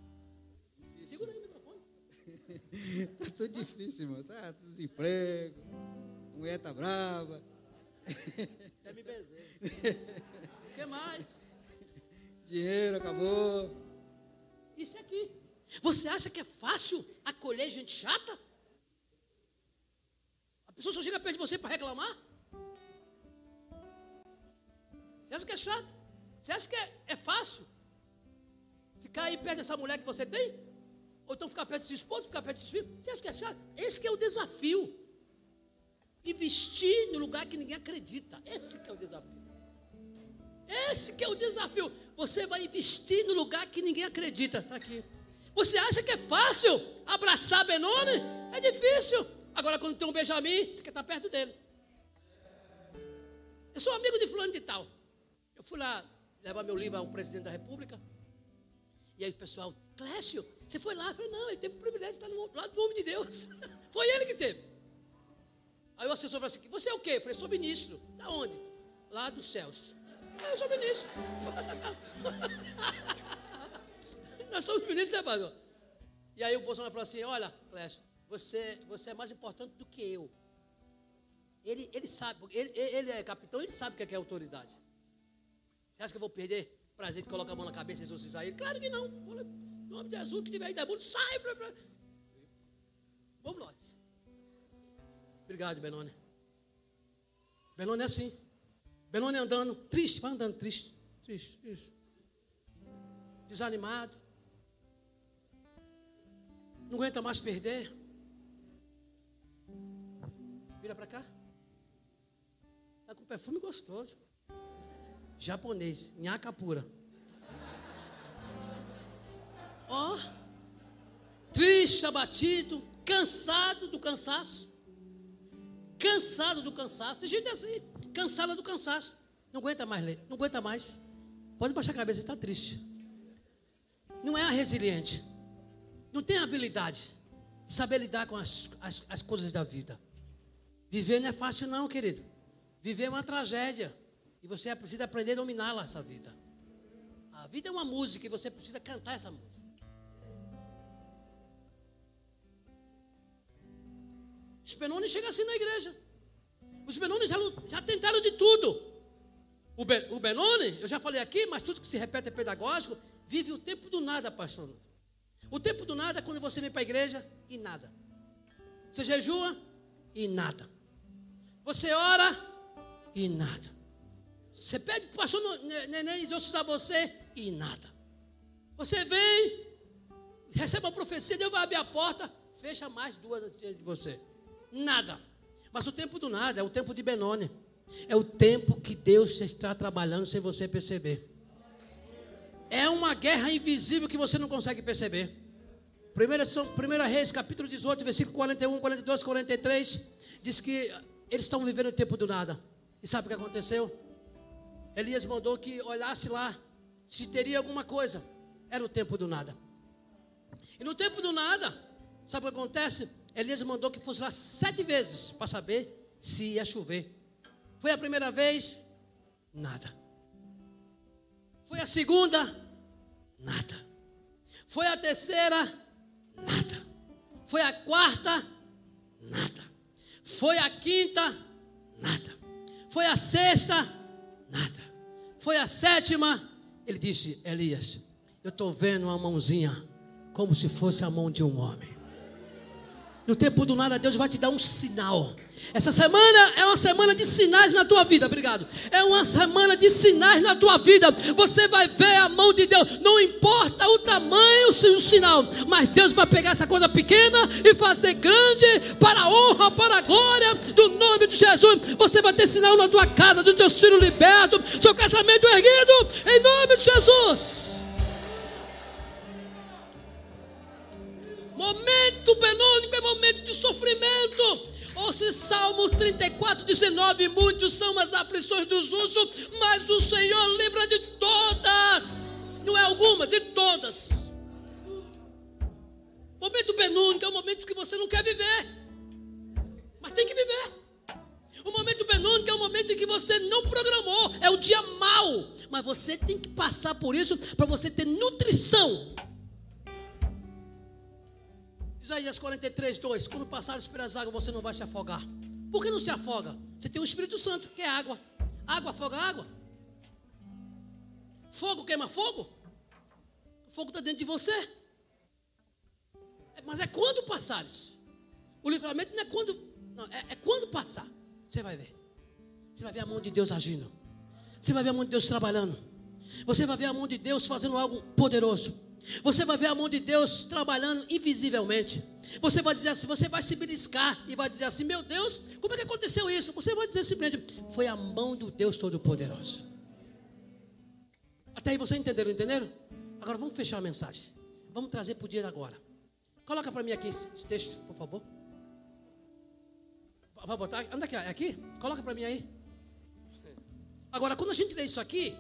Difícil. Segura aí o microfone. Está tudo difícil, irmão. Tá desemprego. A mulher está brava. Quer me benzer. O que mais? Dinheiro acabou. Isso aqui. Você acha que é fácil acolher gente chata? pessoa só chega perto de você para reclamar? Você acha que é chato? Você acha que é, é fácil? Ficar aí perto dessa mulher que você tem? Ou então ficar perto do seu esposo, ficar perto dos filhos? Você acha que é chato? Esse que é o desafio. Investir no lugar que ninguém acredita. Esse que é o desafio. Esse que é o desafio. Você vai investir no lugar que ninguém acredita. Está aqui. Você acha que é fácil abraçar Benoni? É difícil. Agora, quando tem um Benjamin, você quer estar perto dele. Eu sou amigo de fulano de tal. Eu fui lá levar meu livro ao presidente da república. E aí o pessoal, Clécio, você foi lá? Eu falei, não, ele teve o privilégio de estar no lado do homem de Deus. Foi ele que teve. Aí o assessor falou assim: Você é o quê? Eu falei: Sou ministro. Da onde? Lá dos céus. Ah, eu sou ministro. Nós somos ministros, né, pastor? E aí o Bolsonaro falou assim: Olha, Clécio, você, você é mais importante do que eu. Ele, ele sabe, ele, ele é capitão, ele sabe o que é, é autoridade. Você acha que eu vou perder prazer de colocar a mão na cabeça e exorcizar ele? Claro que não. Em nome de Jesus, que tiver aí demônio, sai. Blá, blá. Obrigado, Benoni. Benoni é assim. Benoni andando, triste, vai andando triste, triste, triste. Desanimado. Não aguenta mais perder. Vira para cá. Está com perfume gostoso. Japonês, nhaca pura. Ó. Oh, triste, abatido, cansado do cansaço. Cansado do cansaço. Tem gente assim, cansada do cansaço. Não aguenta mais ler, não aguenta mais. Pode baixar a cabeça, está triste. Não é resiliente. Não tem habilidade de saber lidar com as, as, as coisas da vida. Viver não é fácil, não, querido. Viver é uma tragédia. E você precisa aprender a dominá-la, essa vida. A vida é uma música e você precisa cantar essa música. Os Benoni chegam assim na igreja. Os Benoni já, já tentaram de tudo. O, ben, o Benoni, eu já falei aqui, mas tudo que se repete é pedagógico, vive o tempo do nada, pastor. O tempo do nada é quando você vem para a igreja e nada. Você jejua e nada. Você ora e nada. Você pede para o pastor neném exorcizar você e nada. Você vem, recebe uma profecia, Deus vai abrir a porta, fecha mais duas de você. Nada. Mas o tempo do nada é o tempo de Benoni. É o tempo que Deus está trabalhando sem você perceber. É uma guerra invisível que você não consegue perceber. Primeira, primeira Reis, capítulo 18, versículo 41, 42, 43, diz que eles estão vivendo o tempo do nada. E sabe o que aconteceu? Elias mandou que olhasse lá se teria alguma coisa. Era o tempo do nada. E no tempo do nada, sabe o que acontece? Elias mandou que fosse lá sete vezes para saber se ia chover. Foi a primeira vez? Nada. Foi a segunda? Nada. Foi a terceira? Nada. Foi a quarta? Nada. Foi a quinta? Nada. Foi a sexta? Nada. Foi a sétima? Ele disse: Elias, eu estou vendo uma mãozinha como se fosse a mão de um homem. No tempo do nada, Deus vai te dar um sinal. Essa semana é uma semana de sinais na tua vida, obrigado. É uma semana de sinais na tua vida. Você vai ver a mão de Deus, não importa o tamanho do sinal, mas Deus vai pegar essa coisa pequena e fazer grande para a honra, para a glória do nome de Jesus. Você vai ter sinal na tua casa, dos teus filhos libertos, seu casamento erguido, em nome de Jesus. Momento benônico é momento de sofrimento. Ouça Salmo 34, 19: Muitos são as aflições do justo, mas o Senhor livra de todas. Não é algumas, de todas. Momento benônico é o momento que você não quer viver, mas tem que viver. O momento benônico é o momento em que você não programou, é o dia mau, mas você tem que passar por isso para você ter nutrição Isaías 43, 2: Quando passares pelas águas, você não vai se afogar. Por que não se afoga? Você tem o Espírito Santo, que é água. Água afoga água. Fogo queima fogo. O fogo está dentro de você. É, mas é quando passares. O livramento não é quando. Não, é, é quando passar. Você vai ver. Você vai ver a mão de Deus agindo. Você vai ver a mão de Deus trabalhando. Você vai ver a mão de Deus fazendo algo poderoso. Você vai ver a mão de Deus trabalhando invisivelmente. Você vai dizer assim, você vai se beliscar e vai dizer assim: Meu Deus, como é que aconteceu isso? Você vai dizer simplesmente: Foi a mão do Deus Todo-Poderoso. Até aí você entenderam, entenderam? Agora vamos fechar a mensagem. Vamos trazer para o dia agora. Coloca para mim aqui esse texto, por favor. Vai botar? Anda aqui, é aqui? Coloca para mim aí. Agora, quando a gente lê isso aqui,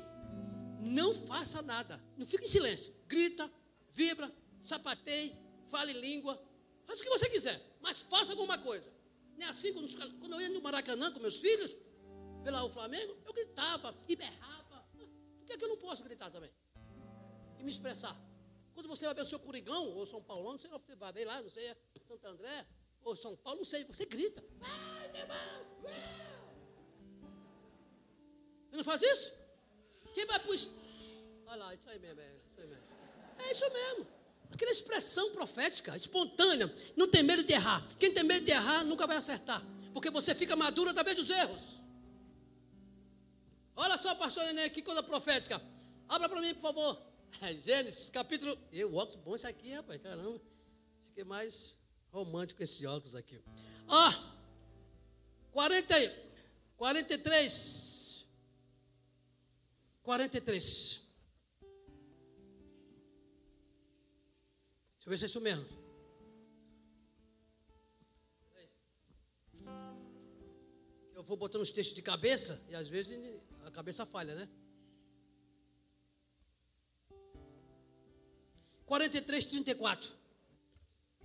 não faça nada. Não fique em silêncio. Grita, vibra, sapateie, fale língua. Faz o que você quiser, mas faça alguma coisa. Não é assim quando, quando eu ia no Maracanã com meus filhos, pela o Flamengo, eu gritava e berrava. Por que, é que eu não posso gritar também? E me expressar. Quando você vai ver o seu Curigão, ou São Paulo, não sei lá, você vai ver lá, não sei, Santo André, ou São Paulo, não sei, você grita. Você não faz isso? Quem vai para Olha lá, isso aí mesmo, é isso aí mesmo. É isso mesmo. Aquela expressão profética, espontânea, não tem medo de errar. Quem tem medo de errar nunca vai acertar, porque você fica maduro através dos erros. Olha só, pastor Nenê, que coisa profética. Abra para mim, por favor. É, Gênesis, capítulo. Eu, óculos bom esse aqui, rapaz, caramba. Fiquei mais romântico esse óculos aqui. Ó, ah, 40, 43. 43. Deixa eu ver se é isso mesmo. Eu vou botando os textos de cabeça e às vezes a cabeça falha, né? 43, 34.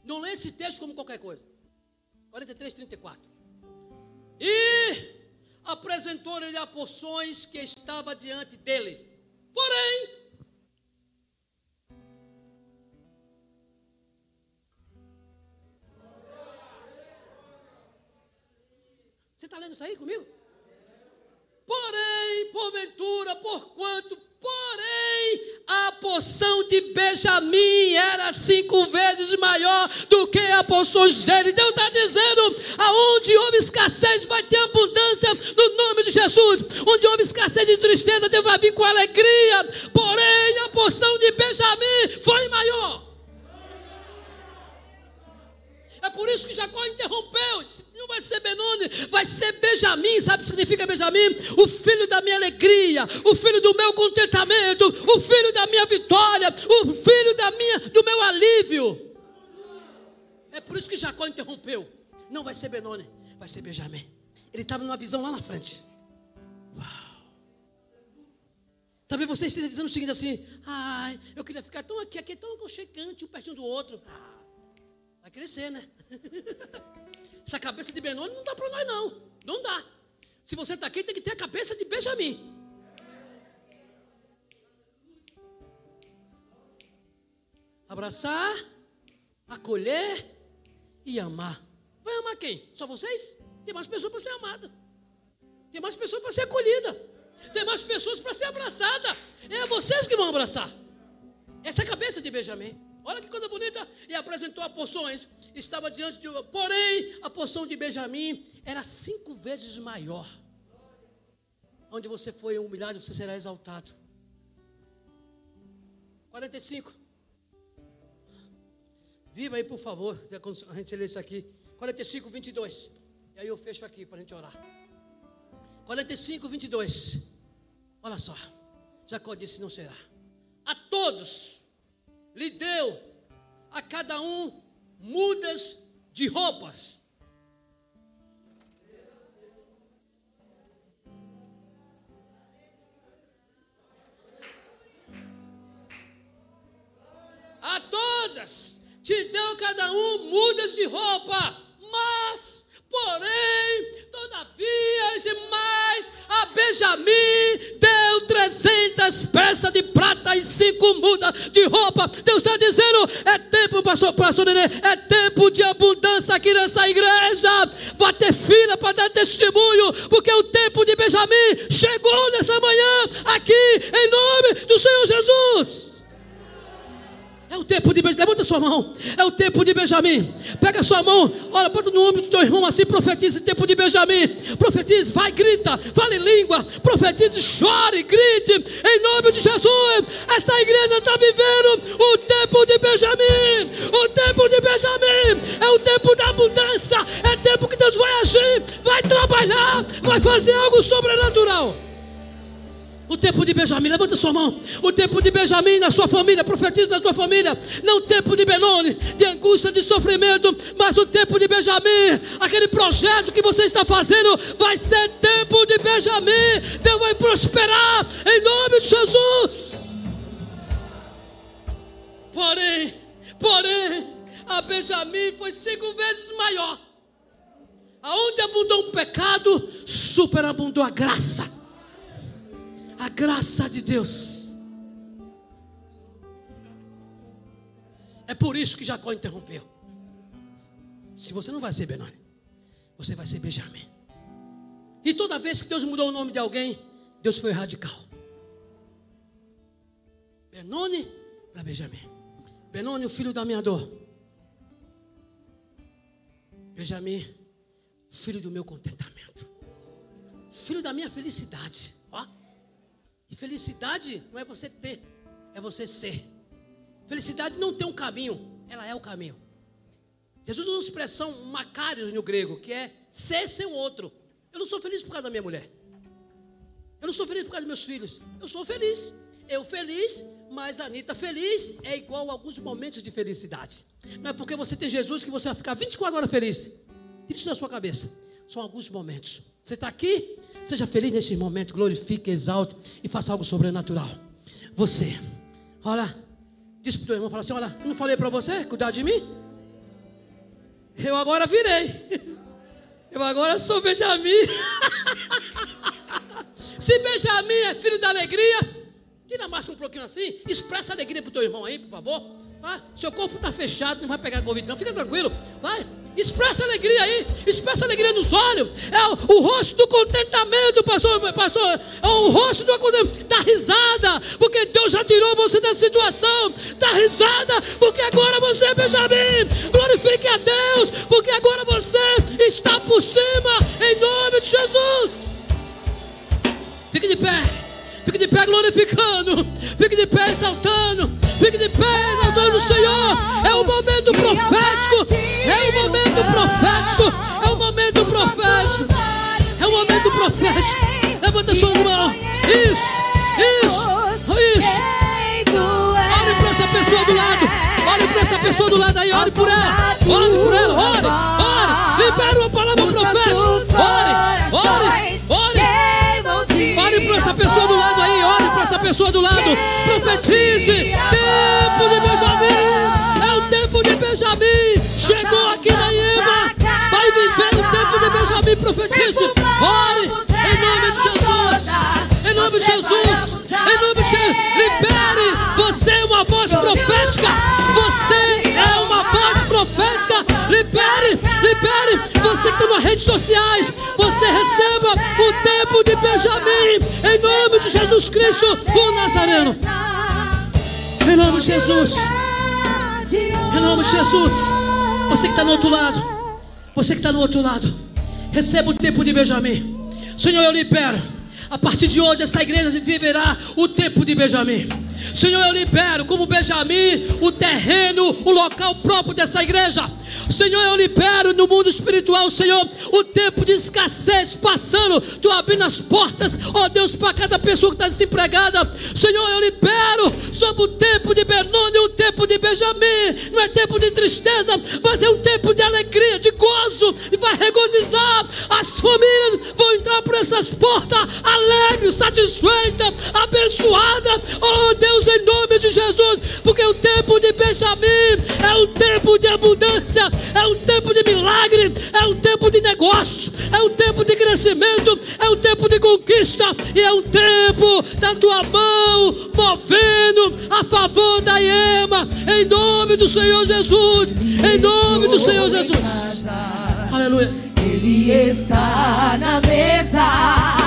Não lê esse texto como qualquer coisa. 43, 34. E apresentou-lhe a porções que estava diante dele. Porém, Você está lendo isso aí comigo? Porém, porventura, porquanto, porém, a porção de Benjamim era cinco vezes maior do que a porção dele. Deus está dizendo: aonde houve escassez, vai ter abundância no nome de Jesus. Onde houve escassez de tristeza, Deus vai vir com alegria. Porém, a porção de Benjamim foi maior. É por isso que Jacó interrompeu. Disse, não vai ser Benoni, vai ser Benjamim. Sabe o que significa Benjamim? O filho da minha alegria, o filho do meu contentamento, o filho da minha vitória, o filho da minha, do meu alívio. É por isso que Jacó interrompeu. Não vai ser Benoni, vai ser Benjamim. Ele estava numa visão lá na frente. Uau. Talvez você esteja dizendo o seguinte assim: ai, eu queria ficar tão aqui, aqui é tão aconchegante, um pertinho do outro. Ah. Vai crescer, né? Essa cabeça de Benoni não dá para nós, não. Não dá. Se você está aqui, tem que ter a cabeça de Benjamim. Abraçar, acolher e amar. Vai amar quem? Só vocês? Tem mais pessoas para ser amada. Tem mais pessoas para ser acolhida. Tem mais pessoas para ser abraçada. É vocês que vão abraçar. Essa é a cabeça de Benjamim. Olha que coisa bonita. E apresentou a porções. Estava diante de. Porém, a porção de Benjamim era cinco vezes maior. Onde você foi humilhado, você será exaltado. 45. Viva aí, por favor. A gente lê isso aqui. 45, 22. E aí eu fecho aqui para a gente orar. 45, 22. Olha só. Jacó disse: Não será. A todos lhe deu a cada um mudas de roupas. A todas te deu cada um mudas de roupa, mas, porém, todavia, e a Benjamim deu 300 peças de prata e cinco mudas de roupa. Deus está dizendo: é tempo, pastor, pastor Nenê, é tempo de abundância aqui nessa igreja. Vai ter fila para dar testemunho, porque o tempo de Benjamim chegou nessa manhã aqui, em nome do Senhor Jesus. É o tempo de Benjamim. Levanta sua mão. É o tempo de Benjamim. Pega a sua mão, olha, bota no ombro do teu irmão assim, profetize tempo de Benjamim. Profetize, vai, grita, fale língua, profetize, chore, grite, em nome de Jesus. Essa igreja está vivendo o tempo de Benjamim. O tempo de Benjamim é o tempo da mudança. É tempo que Deus vai agir, vai trabalhar, vai fazer algo sobrenatural. O tempo de Benjamim, levanta sua mão. O tempo de Benjamim na sua família, profetiza na sua família. Não o tempo de Benoni, de angústia, de sofrimento, mas o tempo de Benjamim. Aquele projeto que você está fazendo vai ser tempo de Benjamim. Deus vai prosperar em nome de Jesus. Porém, porém, a Benjamim foi cinco vezes maior. Aonde abundou o pecado, superabundou a graça a graça de Deus. É por isso que Jacó interrompeu. Se você não vai ser Benoni, você vai ser Benjamim. E toda vez que Deus mudou o nome de alguém, Deus foi radical. Benoni para Benjamim. Benoni, o filho da minha dor. Benjamim, filho do meu contentamento. Filho da minha felicidade. E felicidade não é você ter, é você ser. Felicidade não tem um caminho, ela é o caminho. Jesus usa uma expressão macários no grego, que é ser sem o outro. Eu não sou feliz por causa da minha mulher. Eu não sou feliz por causa dos meus filhos. Eu sou feliz. Eu feliz, mas a Anitta feliz é igual a alguns momentos de felicidade. Não é porque você tem Jesus que você vai ficar 24 horas feliz. Tire isso da sua cabeça. São alguns momentos. Você está aqui? Seja feliz nesse momento, glorifique, exalte e faça algo sobrenatural. Você, olha, diz para o teu irmão, fala assim: olha, eu não falei para você cuidar de mim? Eu agora virei. Eu agora sou Benjamim. Se Benjamim é filho da alegria, tira mais um pouquinho assim, expressa alegria para o teu irmão aí, por favor. Vai. Seu corpo está fechado, não vai pegar Covid, não. Fica tranquilo. Vai. Expressa alegria aí, expressa alegria nos olhos. É o, o rosto do contentamento, pastor, pastor. É o rosto do, da risada, porque Deus já tirou você da situação. Da risada, porque agora você é Benjamim. Glorifique a Deus, porque agora você está por cima, em nome de Jesus. Fique de pé, fique de pé glorificando, fique de pé exaltando, fique de pé exaltando o Senhor. É o momento profético, é o momento profético. É um momento profético. É um momento profético. Levanta suas mãos. Isso, isso, isso. Olhe para essa pessoa do lado. Olhe para essa pessoa do lado aí. Olhe por ela. Olhe por ela. Ore, ore. Libera uma palavra profética. Essa pessoa do lado aí. Olhe para essa pessoa do lado. Profetize. Tempo de Benjamim. É o tempo de Benjamim. Chegou aqui na Benjamim profetize. Ore em nome de Jesus. Em nome de Jesus. Em nome de Jesus. Libere. Você é uma voz profética. Você é uma voz profética. Libere. Libere. Você que está nas redes sociais. Jesus Cristo, o Nazareno. Em nome de Jesus. Em nome de Jesus. Você que está no outro lado. Você que está no outro lado. Receba o tempo de Benjamim. Senhor, eu libero. A partir de hoje, essa igreja viverá o tempo de Benjamim. Senhor, eu libero como Benjamim o terreno, o local próprio dessa igreja. Senhor, eu libero no mundo espiritual, Senhor, o tempo de escassez passando, tu abrindo as portas, ó Deus, para cada pessoa que está desempregada. Senhor, eu libero sobre o tempo de Benoni, o tempo de Benjamim. Não é tempo de tristeza, mas é um tempo de alegria, de gozo, e vai regozijar. As famílias vão entrar por essas portas alegres, satisfeitas, abençoadas. Oh Deus, em nome de Jesus, porque o tempo de Benjamim é um tempo de abundância é um tempo de milagre, é um tempo de negócio, é um tempo de crescimento, é um tempo de conquista e é um tempo da tua mão movendo a favor da Ema, em nome do Senhor Jesus, em nome do Senhor Jesus. Aleluia. Ele está na mesa